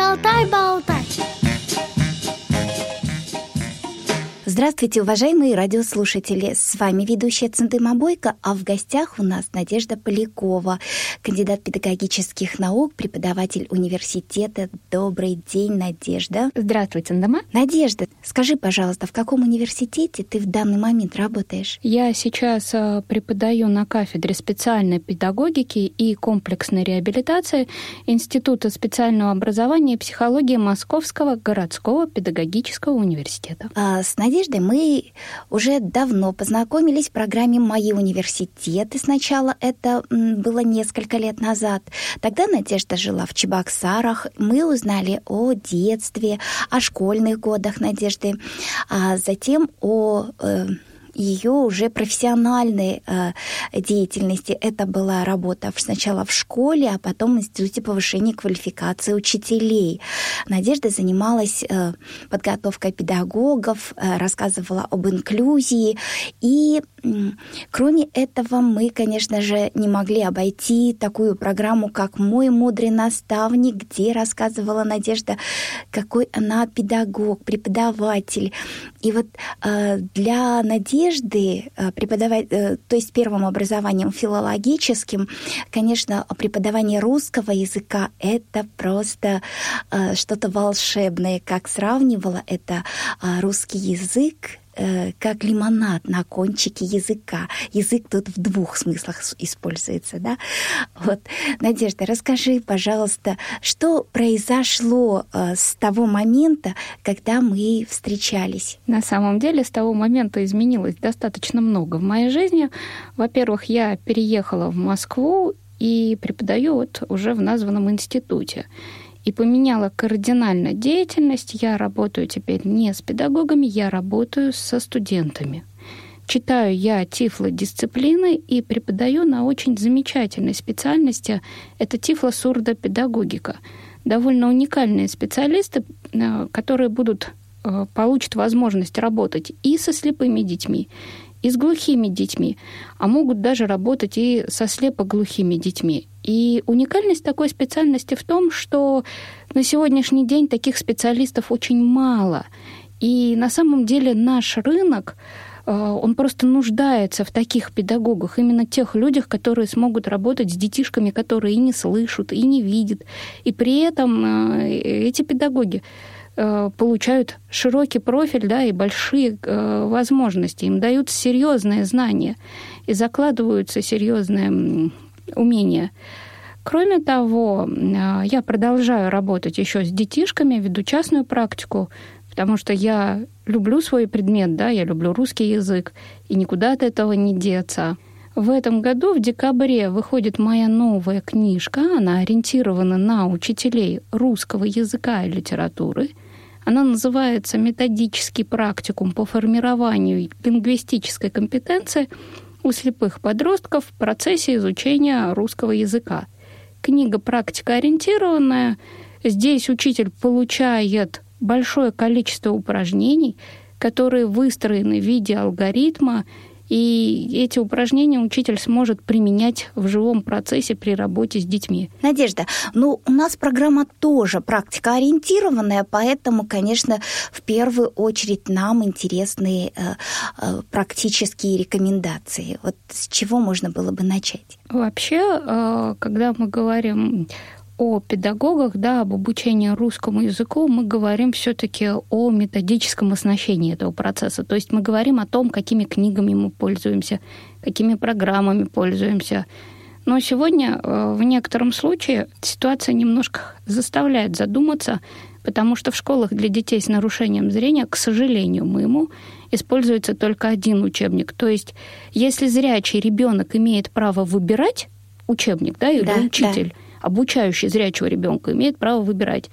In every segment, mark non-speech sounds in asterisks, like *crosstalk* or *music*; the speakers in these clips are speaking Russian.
kaltar baltar. Здравствуйте, уважаемые радиослушатели! С вами ведущая Центыма Бойко, а в гостях у нас Надежда Полякова, кандидат педагогических наук, преподаватель университета. Добрый день, Надежда. Здравствуй, Центыма. Надежда, скажи, пожалуйста, в каком университете ты в данный момент работаешь? Я сейчас э, преподаю на кафедре специальной педагогики и комплексной реабилитации Института специального образования и психологии Московского городского педагогического университета. А, с Надеждой Надеждой мы уже давно познакомились в программе «Мои университеты». Сначала это было несколько лет назад. Тогда Надежда жила в Чебоксарах. Мы узнали о детстве, о школьных годах Надежды, а затем о э, ее уже профессиональной э, деятельности. Это была работа сначала в школе, а потом в Институте повышения квалификации учителей. Надежда занималась э, подготовкой педагогов, э, рассказывала об инклюзии. И кроме этого мы, конечно же, не могли обойти такую программу, как «Мой мудрый наставник», где рассказывала Надежда, какой она педагог, преподаватель. И вот э, для Надежды э, преподавать, э, то есть первым образованием филологическим, конечно, преподавание русского языка — это просто что-то волшебное. Как сравнивала это русский язык Э, как лимонад на кончике языка. Язык тут в двух смыслах используется, да? Вот, Надежда, расскажи, пожалуйста, что произошло э, с того момента, когда мы встречались? На самом деле, с того момента изменилось достаточно много в моей жизни. Во-первых, я переехала в Москву и преподаю вот уже в названном институте и поменяла кардинально деятельность. Я работаю теперь не с педагогами, я работаю со студентами. Читаю я тифлодисциплины и преподаю на очень замечательной специальности. Это тифлосурдопедагогика. Довольно уникальные специалисты, э, которые будут э, получат возможность работать и со слепыми детьми, и с глухими детьми, а могут даже работать и со слепоглухими детьми. И уникальность такой специальности в том, что на сегодняшний день таких специалистов очень мало. И на самом деле наш рынок, э, он просто нуждается в таких педагогах, именно тех людях, которые смогут работать с детишками, которые и не слышат, и не видят. И при этом э, эти педагоги Э, получают широкий профиль да, и большие э, возможности. Им дают серьезные знания и закладываются серьезные умения. Кроме того, э, я продолжаю работать еще с детишками, веду частную практику, потому что я люблю свой предмет, да, я люблю русский язык, и никуда от этого не деться. В этом году, в декабре, выходит моя новая книжка. Она ориентирована на учителей русского языка и литературы – она называется «Методический практикум по формированию лингвистической компетенции у слепых подростков в процессе изучения русского языка». Книга практикоориентированная. Здесь учитель получает большое количество упражнений, которые выстроены в виде алгоритма и эти упражнения учитель сможет применять в живом процессе при работе с детьми. Надежда, ну у нас программа тоже практика ориентированная, поэтому, конечно, в первую очередь нам интересны э, э, практические рекомендации. Вот с чего можно было бы начать? Вообще, э, когда мы говорим о педагогах, да, об обучении русскому языку, мы говорим все-таки о методическом оснащении этого процесса. То есть мы говорим о том, какими книгами мы пользуемся, какими программами пользуемся. Но сегодня э, в некотором случае ситуация немножко заставляет задуматься, потому что в школах для детей с нарушением зрения, к сожалению моему, используется только один учебник. То есть если зрячий ребенок имеет право выбирать учебник, да, или да, учитель, да обучающий зрячего ребенка имеет право выбирать.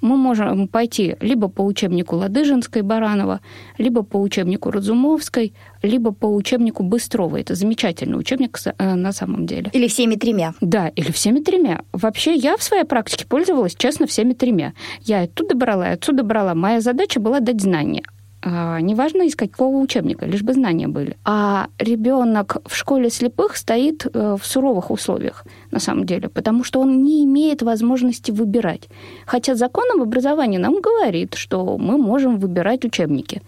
Мы можем пойти либо по учебнику Ладыжинской Баранова, либо по учебнику Разумовской, либо по учебнику Быстрова. Это замечательный учебник э, на самом деле. Или всеми тремя. Да, или всеми тремя. Вообще, я в своей практике пользовалась, честно, всеми тремя. Я оттуда брала, и отсюда брала. Моя задача была дать знания. А, неважно из какого учебника, лишь бы знания были. А ребенок в школе слепых стоит э, в суровых условиях, на самом деле, потому что он не имеет возможности выбирать. Хотя закон об образовании нам говорит, что мы можем выбирать учебники.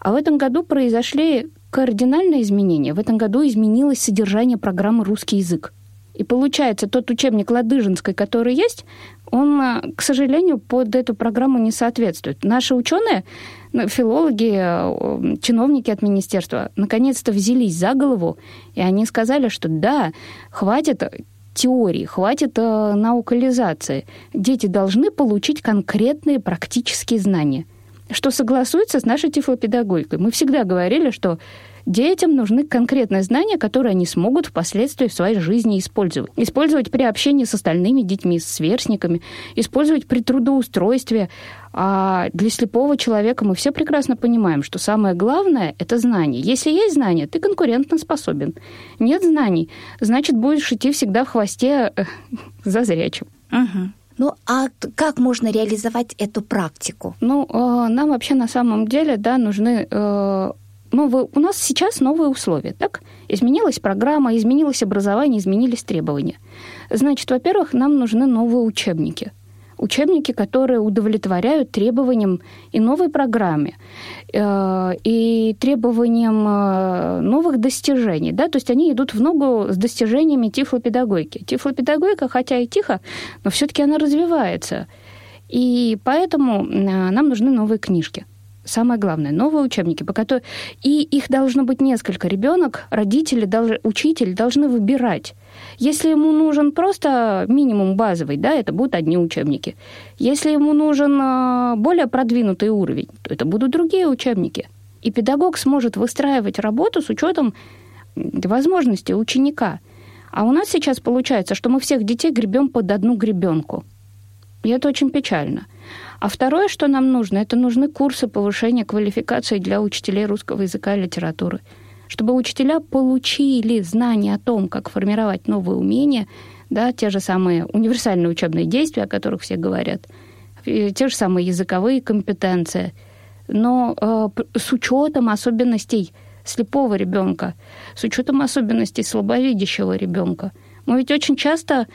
А в этом году произошли кардинальные изменения. В этом году изменилось содержание программы «Русский язык». И получается, тот учебник Ладыжинской, который есть, он, э, к сожалению, под эту программу не соответствует. Наши ученые, ну, филологи, э, чиновники от министерства, наконец-то взялись за голову, и они сказали, что да, хватит теории, хватит э, наукализации. Дети должны получить конкретные практические знания, что согласуется с нашей тифлопедагогикой. Мы всегда говорили, что Детям нужны конкретные знания, которые они смогут впоследствии в своей жизни использовать. Использовать при общении с остальными детьми, с сверстниками, использовать при трудоустройстве. А для слепого человека мы все прекрасно понимаем, что самое главное – это знание. Если есть знания, ты конкурентно способен. Нет знаний, значит, будешь идти всегда в хвосте э, *laughs* за зрячим. Угу. Ну, а как можно реализовать эту практику? Ну, э, нам вообще на самом деле, да, нужны э, новые, у нас сейчас новые условия, так? Изменилась программа, изменилось образование, изменились требования. Значит, во-первых, нам нужны новые учебники. Учебники, которые удовлетворяют требованиям и новой программе, э, и требованиям э, новых достижений. Да? То есть они идут в ногу с достижениями тифлопедагогики. Тифлопедагогика, хотя и тихо, но все-таки она развивается. И поэтому э, нам нужны новые книжки самое главное, новые учебники, по которым... И их должно быть несколько. Ребенок, родители, долж... учитель должны выбирать. Если ему нужен просто минимум базовый, да, это будут одни учебники. Если ему нужен а, более продвинутый уровень, то это будут другие учебники. И педагог сможет выстраивать работу с учетом возможностей ученика. А у нас сейчас получается, что мы всех детей гребем под одну гребенку. И это очень печально. А второе, что нам нужно, это нужны курсы повышения квалификации для учителей русского языка и литературы. Чтобы учителя получили знания о том, как формировать новые умения, да, те же самые универсальные учебные действия, о которых все говорят, те же самые языковые компетенции, но э, с учетом особенностей слепого ребенка, с учетом особенностей слабовидящего ребенка. Мы ведь очень часто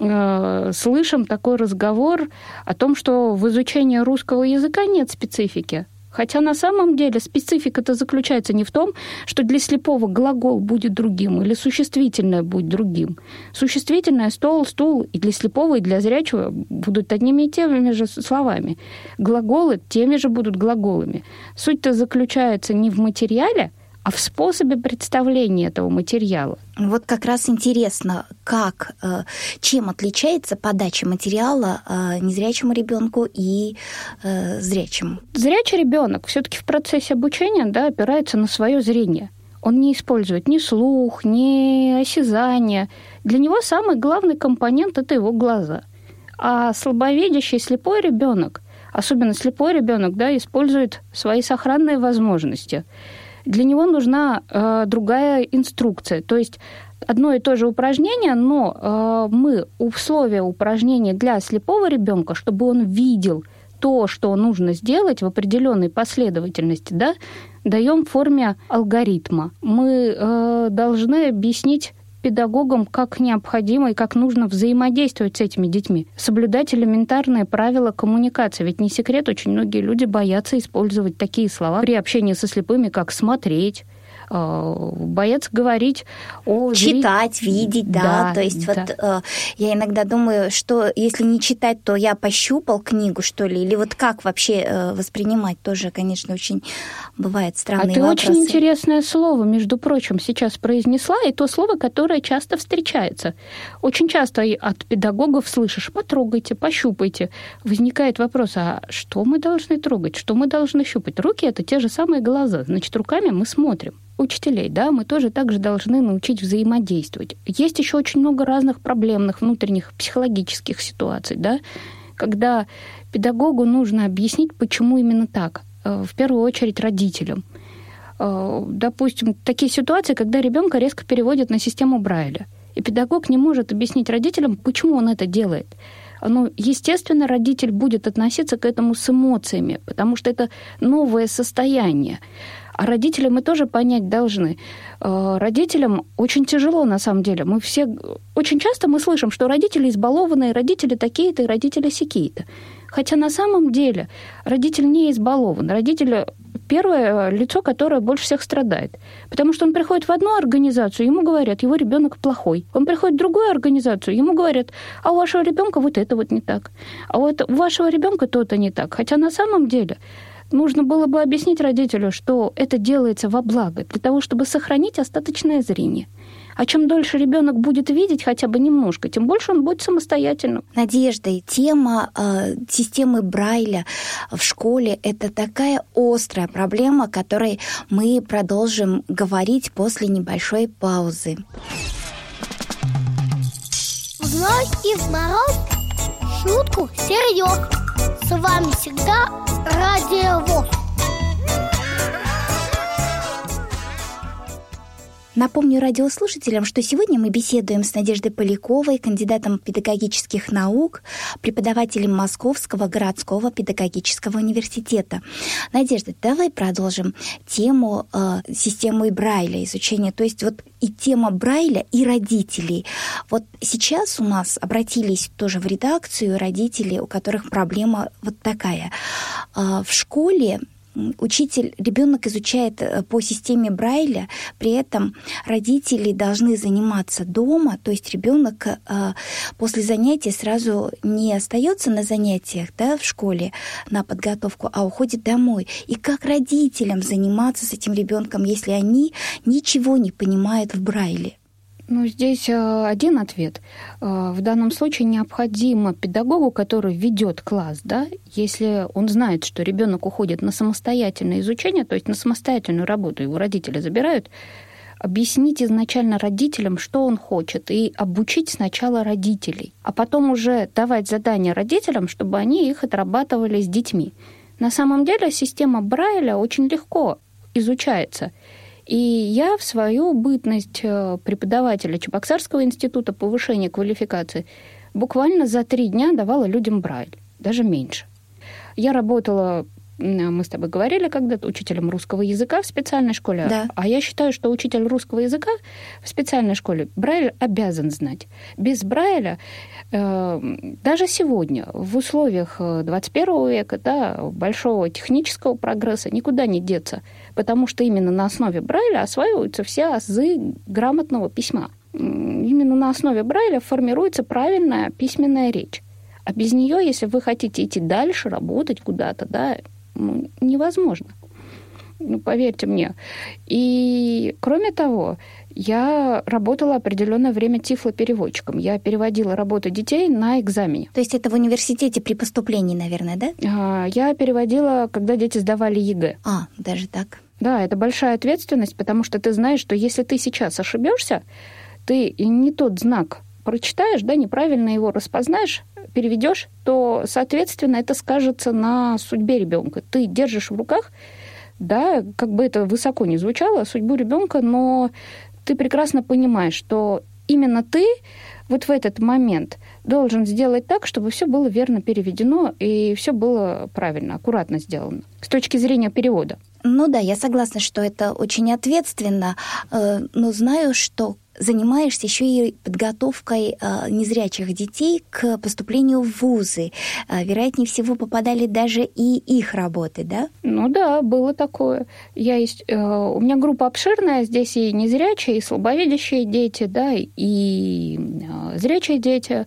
э, слышим такой разговор о том, что в изучении русского языка нет специфики. Хотя на самом деле специфика-то заключается не в том, что для слепого глагол будет другим или существительное будет другим. Существительное стол, стул и для слепого, и для зрячего будут одними и теми же словами. Глаголы теми же будут глаголами. Суть-то заключается не в материале, а в способе представления этого материала. Вот как раз интересно, как, э, чем отличается подача материала э, незрячему ребенку и э, зрячему? Зрячий ребенок все-таки в процессе обучения да, опирается на свое зрение. Он не использует ни слух, ни осязание. Для него самый главный компонент это его глаза. А слабовидящий слепой ребенок, особенно слепой ребенок, да, использует свои сохранные возможности для него нужна э, другая инструкция. То есть одно и то же упражнение, но э, мы условия упражнения для слепого ребенка, чтобы он видел то, что нужно сделать в определенной последовательности, да, даем в форме алгоритма. Мы э, должны объяснить педагогам, как необходимо и как нужно взаимодействовать с этими детьми. Соблюдать элементарные правила коммуникации. Ведь не секрет, очень многие люди боятся использовать такие слова при общении со слепыми, как «смотреть», Э, боец говорить о... Читать, видеть, да. да то есть да. вот э, я иногда думаю, что если не читать, то я пощупал книгу, что ли, или вот как вообще э, воспринимать, тоже, конечно, очень бывает странные А ты вопросы. очень интересное слово, между прочим, сейчас произнесла, и то слово, которое часто встречается. Очень часто от педагогов слышишь, потрогайте, пощупайте. Возникает вопрос, а что мы должны трогать, что мы должны щупать? Руки — это те же самые глаза, значит, руками мы смотрим учителей, да, мы тоже также должны научить взаимодействовать. Есть еще очень много разных проблемных внутренних психологических ситуаций, да, когда педагогу нужно объяснить, почему именно так. Э, в первую очередь родителям. Э, допустим, такие ситуации, когда ребенка резко переводят на систему Брайля, и педагог не может объяснить родителям, почему он это делает. ну, естественно, родитель будет относиться к этому с эмоциями, потому что это новое состояние. А родителей мы тоже понять должны. Э, родителям очень тяжело, на самом деле. Мы все... Очень часто мы слышим, что родители избалованные, родители такие-то и родители сякие-то. Хотя на самом деле родитель не избалован. Родитель первое лицо, которое больше всех страдает. Потому что он приходит в одну организацию, ему говорят, его ребенок плохой. Он приходит в другую организацию, ему говорят, а у вашего ребенка вот это вот не так. А вот у вашего ребенка то-то не так. Хотя на самом деле нужно было бы объяснить родителю, что это делается во благо, для того, чтобы сохранить остаточное зрение. А чем дольше ребенок будет видеть хотя бы немножко, тем больше он будет самостоятельным. Надежда, и тема э, системы Брайля в школе – это такая острая проблема, о которой мы продолжим говорить после небольшой паузы. Зной и мороз, шутку серьез. С вами всегда Радио ВОЗ. Напомню радиослушателям, что сегодня мы беседуем с Надеждой Поляковой, кандидатом педагогических наук, преподавателем Московского городского педагогического университета. Надежда, давай продолжим тему э, системы Брайля, изучения, то есть вот и тема Брайля, и родителей. Вот сейчас у нас обратились тоже в редакцию родители, у которых проблема вот такая. Э, в школе учитель, ребенок изучает э, по системе Брайля, при этом родители должны заниматься дома, то есть ребенок э, после занятия сразу не остается на занятиях да, в школе на подготовку, а уходит домой. И как родителям заниматься с этим ребенком, если они ничего не понимают в Брайле? Ну, здесь э, один ответ. Э, в данном случае необходимо педагогу, который ведет класс, да, если он знает, что ребенок уходит на самостоятельное изучение, то есть на самостоятельную работу, его родители забирают, объяснить изначально родителям, что он хочет, и обучить сначала родителей, а потом уже давать задания родителям, чтобы они их отрабатывали с детьми. На самом деле система Брайля очень легко изучается – и я в свою бытность э, преподавателя Чебоксарского института повышения квалификации буквально за три дня давала людям Брайль, даже меньше. Я работала мы с тобой говорили когда-то учителем русского языка в специальной школе. Да. А я считаю, что учитель русского языка в специальной школе Брайль обязан знать. Без Брайля э, даже сегодня в условиях 21 э, века, да, большого технического прогресса никуда не деться потому что именно на основе Брайля осваиваются все азы грамотного письма. Именно на основе Брайля формируется правильная письменная речь. А без нее, если вы хотите идти дальше, работать куда-то, да, ну, невозможно. Ну, поверьте мне. И кроме того, я работала определенное время тифлопереводчиком. Я переводила работу детей на экзамене. То есть это в университете при поступлении, наверное, да? А, я переводила, когда дети сдавали ЕГЭ. А, даже так. Да, это большая ответственность, потому что ты знаешь, что если ты сейчас ошибешься, ты не тот знак прочитаешь, да, неправильно его распознаешь, переведешь, то, соответственно, это скажется на судьбе ребенка. Ты держишь в руках, да, как бы это высоко не звучало, судьбу ребенка, но ты прекрасно понимаешь, что именно ты вот в этот момент должен сделать так, чтобы все было верно переведено и все было правильно, аккуратно сделано с точки зрения перевода. Ну да, я согласна, что это очень ответственно, э, но знаю, что занимаешься еще и подготовкой э, незрячих детей к поступлению в вузы. Э, вероятнее всего попадали даже и их работы, да? Ну да, было такое. Я есть, у меня группа обширная, здесь и незрячие, и слабовидящие дети, да, и зрячие дети.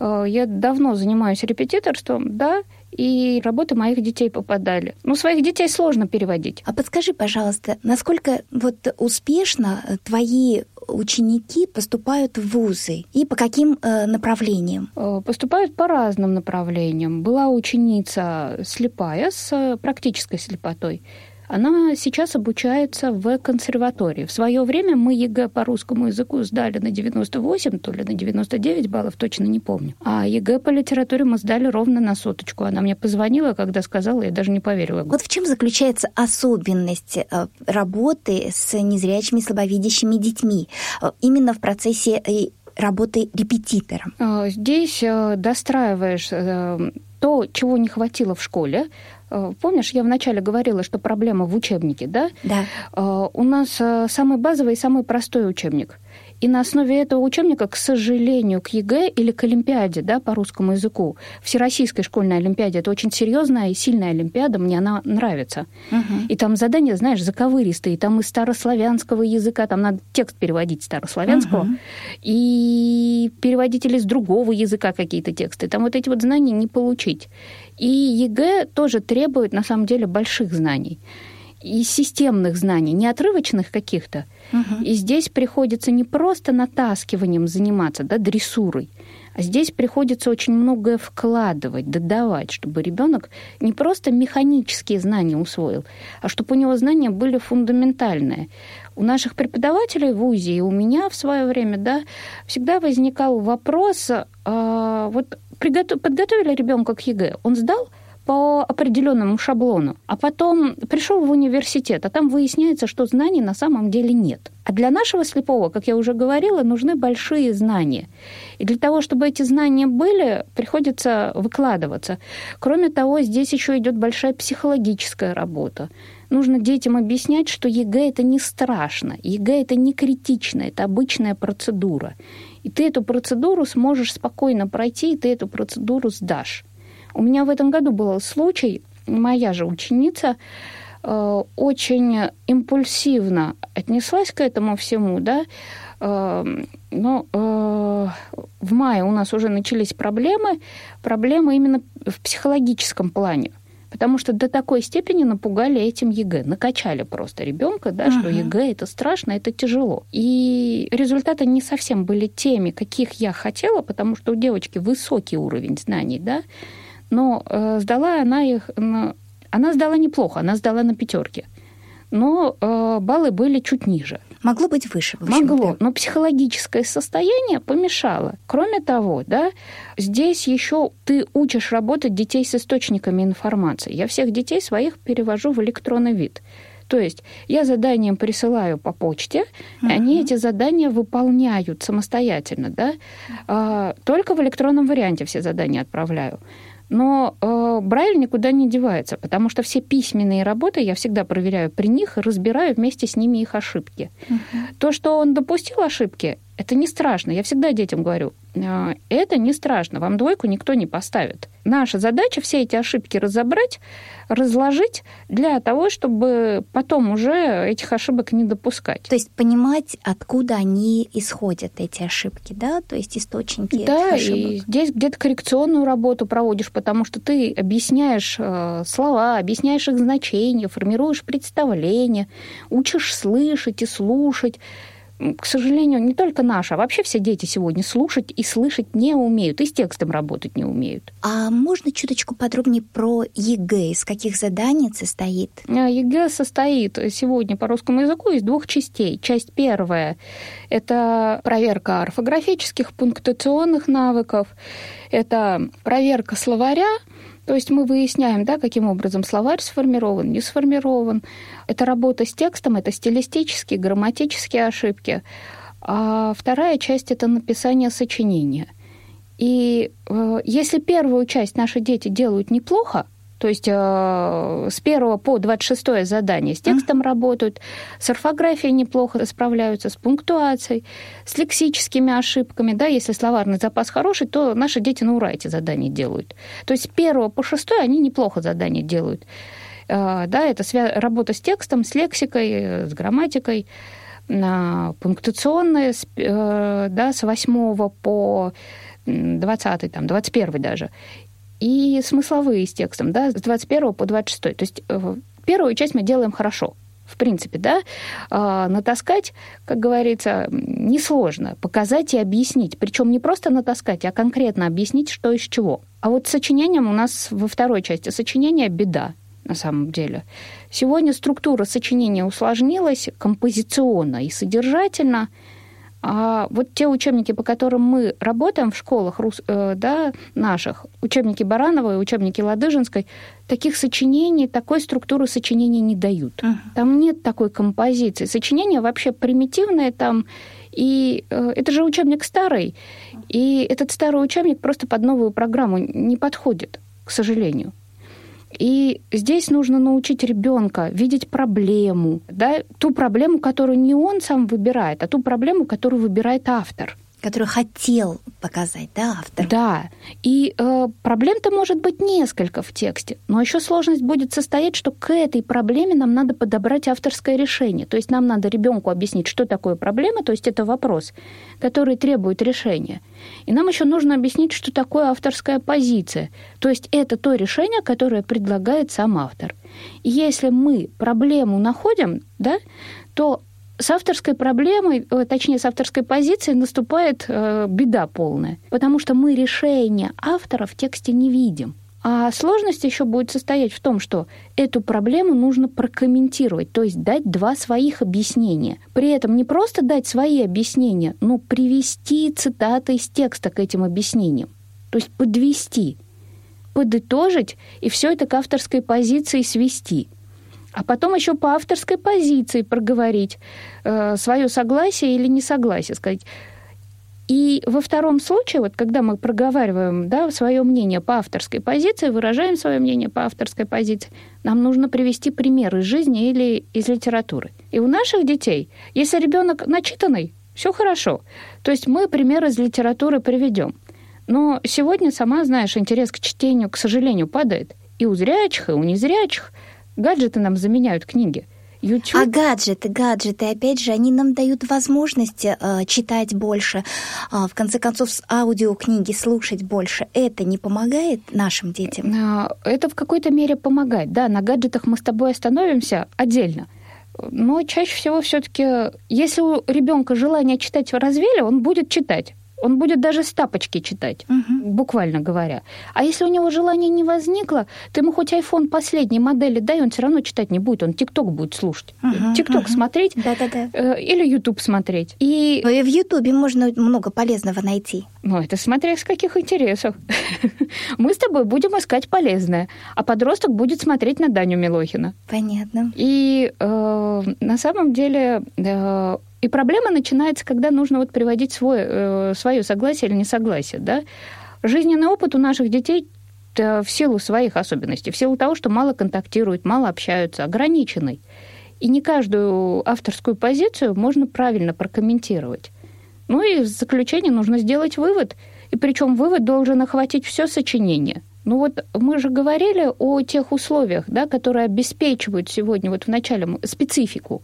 Я давно занимаюсь репетиторством, да, и работы моих детей попадали. Ну, своих детей сложно переводить. А подскажи, пожалуйста, насколько вот успешно твои ученики поступают в вузы и по каким э, направлениям? Э, поступают по разным направлениям. Была ученица слепая с практической слепотой. Она сейчас обучается в консерватории. В свое время мы ЕГЭ по русскому языку сдали на 98, то ли на 99 баллов, точно не помню. А ЕГЭ по литературе мы сдали ровно на соточку. Она мне позвонила, когда сказала, я даже не поверила. Вот в чем заключается особенность э, работы с незрячими, слабовидящими детьми? Э, именно в процессе э, работы репетитором? А, здесь достраиваешь то, чего не хватило в школе. Э, помнишь, я вначале говорила, что проблема в учебнике, да? Да. У нас самый базовый и самый простой учебник – и на основе этого учебника, к сожалению, к ЕГЭ или к Олимпиаде да, по русскому языку, Всероссийской школьной Олимпиаде, это очень серьезная и сильная Олимпиада, мне она нравится. Угу. И там задания, знаешь, заковыристые, там из старославянского языка, там надо текст переводить старославянского, угу. и переводить или с другого языка какие-то тексты. Там вот эти вот знания не получить. И ЕГЭ тоже требует, на самом деле, больших знаний и системных знаний, не отрывочных каких-то. Угу. И здесь приходится не просто натаскиванием заниматься, да, дрессурой, а здесь приходится очень многое вкладывать, додавать, чтобы ребенок не просто механические знания усвоил, а чтобы у него знания были фундаментальные. У наших преподавателей в вузе и у меня в свое время, да, всегда возникал вопрос, э, вот. Подготовили ребенка к ЕГЭ, он сдал, по определенному шаблону, а потом пришел в университет, а там выясняется, что знаний на самом деле нет. А для нашего слепого, как я уже говорила, нужны большие знания. И для того, чтобы эти знания были, приходится выкладываться. Кроме того, здесь еще идет большая психологическая работа. Нужно детям объяснять, что ЕГЭ это не страшно, ЕГЭ это не критично, это обычная процедура. И ты эту процедуру сможешь спокойно пройти, и ты эту процедуру сдашь. У меня в этом году был случай, моя же ученица э, очень импульсивно отнеслась к этому всему, да, э, но э, в мае у нас уже начались проблемы, проблемы именно в психологическом плане. Потому что до такой степени напугали этим ЕГЭ, накачали просто ребенка, да, uh-huh. что ЕГЭ это страшно, это тяжело. И результаты не совсем были теми, каких я хотела, потому что у девочки высокий уровень знаний, да, но э, сдала она их... На... Она сдала неплохо, она сдала на пятерке. Но э, баллы были чуть ниже. Могло быть выше. Могло, но психологическое состояние помешало. Кроме того, да, здесь еще ты учишь работать детей с источниками информации. Я всех детей своих перевожу в электронный вид. То есть я заданием присылаю по почте, uh-huh. и они эти задания выполняют самостоятельно, да, а, только в электронном варианте все задания отправляю. Но э, Брайль никуда не девается, потому что все письменные работы я всегда проверяю при них и разбираю вместе с ними их ошибки. Угу. То, что он допустил ошибки, это не страшно. Я всегда детям говорю, «А, это не страшно, вам двойку никто не поставит. Наша задача все эти ошибки разобрать, разложить для того, чтобы потом уже этих ошибок не допускать. То есть понимать, откуда они исходят, эти ошибки, да? То есть источники да, этих ошибок. и здесь где-то коррекционную работу проводишь, потому что ты объясняешь э, слова, объясняешь их значение, формируешь представление, учишь слышать и слушать к сожалению, не только наши, а вообще все дети сегодня слушать и слышать не умеют, и с текстом работать не умеют. А можно чуточку подробнее про ЕГЭ? Из каких заданий состоит? А, ЕГЭ состоит сегодня по русскому языку из двух частей. Часть первая – это проверка орфографических, пунктуационных навыков, это проверка словаря, то есть мы выясняем, да, каким образом словарь сформирован, не сформирован. Это работа с текстом, это стилистические, грамматические ошибки. А вторая часть – это написание сочинения. И э, если первую часть наши дети делают неплохо, то есть э, с 1 по 26 задание с текстом mm-hmm. работают, с орфографией неплохо справляются, с пунктуацией, с лексическими ошибками. Да, если словарный запас хороший, то наши дети на ура эти задания делают. То есть с 1 по 6 они неплохо задания делают. Э, да, это свя- работа с текстом, с лексикой, с грамматикой, э, пунктуационная, с, э, да, с 8 по 20, там, 21 даже и смысловые с текстом, да, с 21 по 26. То есть э, первую часть мы делаем хорошо, в принципе, да, а, натаскать, как говорится, несложно, показать и объяснить. Причем не просто натаскать, а конкретно объяснить, что из чего. А вот с сочинением у нас во второй части сочинения беда на самом деле. Сегодня структура сочинения усложнилась композиционно и содержательно – а вот те учебники, по которым мы работаем в школах э, да, наших, учебники Барановой, учебники Ладыжинской, таких сочинений, такой структуры сочинений не дают. Uh-huh. Там нет такой композиции. Сочинения вообще примитивные там, И э, это же учебник старый, и этот старый учебник просто под новую программу не подходит, к сожалению. И здесь нужно научить ребенка видеть проблему, да, ту проблему, которую не он сам выбирает, а ту проблему, которую выбирает автор – который хотел показать, да, автор? Да. И э, проблем-то может быть несколько в тексте, но еще сложность будет состоять, что к этой проблеме нам надо подобрать авторское решение. То есть нам надо ребенку объяснить, что такое проблема, то есть это вопрос, который требует решения. И нам еще нужно объяснить, что такое авторская позиция. То есть это то решение, которое предлагает сам автор. И если мы проблему находим, да, то с авторской проблемой, э, точнее, с авторской позицией наступает э, беда полная, потому что мы решения автора в тексте не видим. А сложность еще будет состоять в том, что эту проблему нужно прокомментировать, то есть дать два своих объяснения. При этом не просто дать свои объяснения, но привести цитаты из текста к этим объяснениям. То есть подвести, подытожить и все это к авторской позиции свести – а потом еще по авторской позиции проговорить э, свое согласие или несогласие, сказать. И во втором случае, вот когда мы проговариваем да, свое мнение по авторской позиции, выражаем свое мнение по авторской позиции, нам нужно привести примеры из жизни или из литературы. И у наших детей, если ребенок начитанный, все хорошо. То есть мы пример из литературы приведем. Но сегодня, сама знаешь, интерес к чтению, к сожалению, падает. И у зрячих, и у незрячих. Гаджеты нам заменяют книги. YouTube. А гаджеты, гаджеты, опять же, они нам дают возможность э, читать больше, э, в конце концов, с аудиокниги слушать больше. Это не помогает нашим детям? А, это в какой-то мере помогает. Да, на гаджетах мы с тобой остановимся отдельно. Но чаще всего все-таки, если у ребенка желание читать развели, он будет читать. Он будет даже с тапочки читать, угу. буквально говоря. А если у него желания не возникло, ты ему хоть iPhone последней модели дай, он все равно читать не будет, он ТикТок будет слушать. ТикТок угу. смотреть Да-да-да. Э, или YouTube смотреть. И... и в Ютубе можно много полезного найти. Ну, это смотря с каких интересов. *laughs* Мы с тобой будем искать полезное, а подросток будет смотреть на Даню Милохина. Понятно. И э, на самом деле э, и проблема начинается, когда нужно вот приводить свой, э, свое согласие или несогласие. Да? Жизненный опыт у наших детей в силу своих особенностей, в силу того, что мало контактируют, мало общаются, ограниченный. И не каждую авторскую позицию можно правильно прокомментировать. Ну и в заключение нужно сделать вывод. И причем вывод должен охватить все сочинение. Ну вот мы же говорили о тех условиях, да, которые обеспечивают сегодня вот в начале специфику.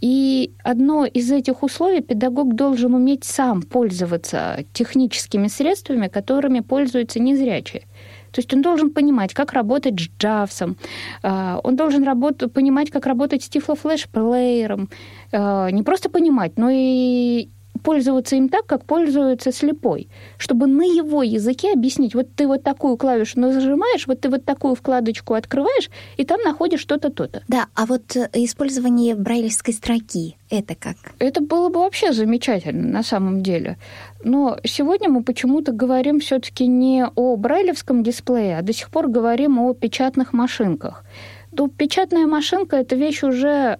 И одно из этих условий педагог должен уметь сам пользоваться техническими средствами, которыми пользуются незрячие. То есть он должен понимать, как работать с джавсом, а, он должен работать, понимать, как работать с тифлофлеш-плеером. А, не просто понимать, но и пользоваться им так, как пользуется слепой, чтобы на его языке объяснить, вот ты вот такую клавишу нажимаешь, вот ты вот такую вкладочку открываешь, и там находишь что-то, то-то. Да, а вот э, использование брайлевской строки, это как? Это было бы вообще замечательно на самом деле. Но сегодня мы почему-то говорим все-таки не о брайлевском дисплее, а до сих пор говорим о печатных машинках. То печатная машинка – это вещь уже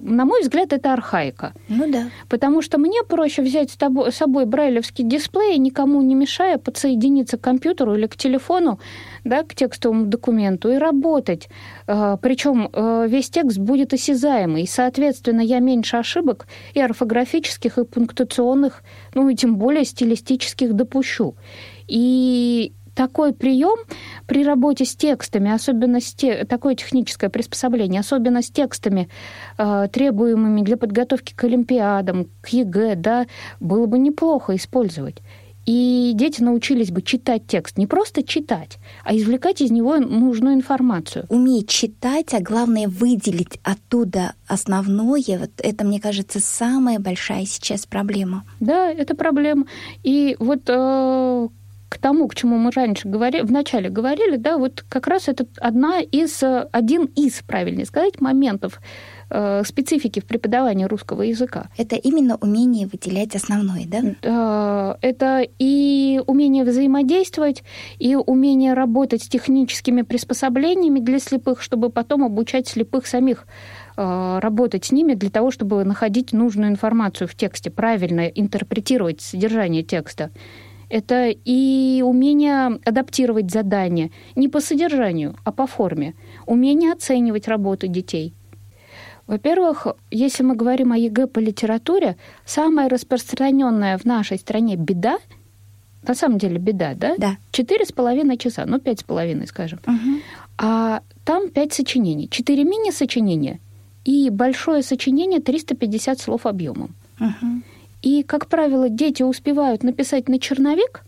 на мой взгляд, это архаика. Ну да. Потому что мне проще взять с, тобой, с собой брайлевский дисплей, никому не мешая подсоединиться к компьютеру или к телефону, да, к текстовому документу и работать. А, Причем э, весь текст будет осязаемый, и, соответственно, я меньше ошибок и орфографических, и пунктуационных, ну и тем более стилистических допущу. И такой прием при работе с текстами, особенно с те, такое техническое приспособление, особенно с текстами, э, требуемыми для подготовки к Олимпиадам, к ЕГЭ, да, было бы неплохо использовать. И дети научились бы читать текст, не просто читать, а извлекать из него нужную информацию. Уметь читать, а главное выделить оттуда основное, вот это, мне кажется, самая большая сейчас проблема. Да, это проблема. И вот э, к тому, к чему мы раньше говорили, вначале говорили, да, вот как раз это одна из, один из, правильнее сказать, моментов э, специфики в преподавании русского языка. Это именно умение выделять основное, да? Это и умение взаимодействовать, и умение работать с техническими приспособлениями для слепых, чтобы потом обучать слепых самих э, работать с ними для того, чтобы находить нужную информацию в тексте, правильно интерпретировать содержание текста. Это и умение адаптировать задания не по содержанию, а по форме. Умение оценивать работу детей. Во-первых, если мы говорим о ЕГЭ по литературе, самая распространенная в нашей стране беда – на самом деле беда, да? Да. Четыре с половиной часа, ну, пять с половиной, скажем. Угу. А там пять сочинений. Четыре мини-сочинения и большое сочинение 350 слов объемом. Угу. И, как правило, дети успевают написать на черновик,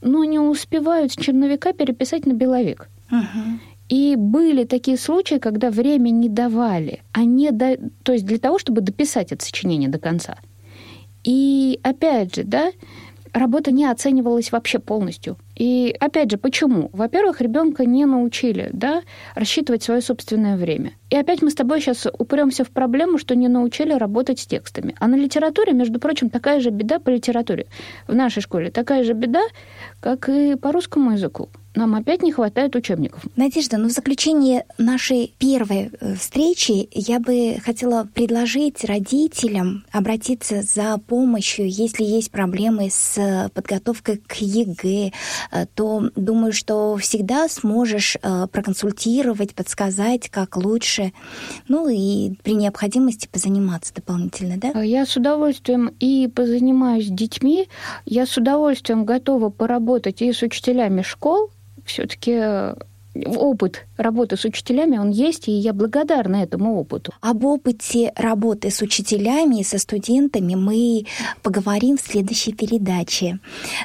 но не успевают с черновика переписать на беловик. Угу. И были такие случаи, когда время не давали, а не до... то есть для того, чтобы дописать это сочинение до конца. И опять же, да, работа не оценивалась вообще полностью. И опять же, почему? Во-первых, ребенка не научили да, рассчитывать свое собственное время. И опять мы с тобой сейчас упремся в проблему, что не научили работать с текстами. А на литературе, между прочим, такая же беда по литературе. В нашей школе такая же беда, как и по русскому языку нам опять не хватает учебников. Надежда, ну в заключение нашей первой э, встречи я бы хотела предложить родителям обратиться за помощью, если есть проблемы с подготовкой к ЕГЭ, э, то думаю, что всегда сможешь э, проконсультировать, подсказать, как лучше, ну и при необходимости позаниматься дополнительно, да? Я с удовольствием и позанимаюсь с детьми, я с удовольствием готова поработать и с учителями школ, все-таки э, опыт работы с учителями, он есть, и я благодарна этому опыту. Об опыте работы с учителями и со студентами мы поговорим в следующей передаче.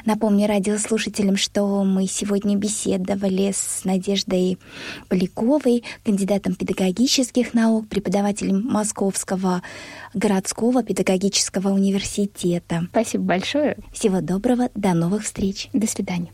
Напомню радиослушателям, что мы сегодня беседовали с Надеждой Поляковой, кандидатом педагогических наук, преподавателем Московского городского педагогического университета. Спасибо большое. Всего доброго, до новых встреч. До свидания.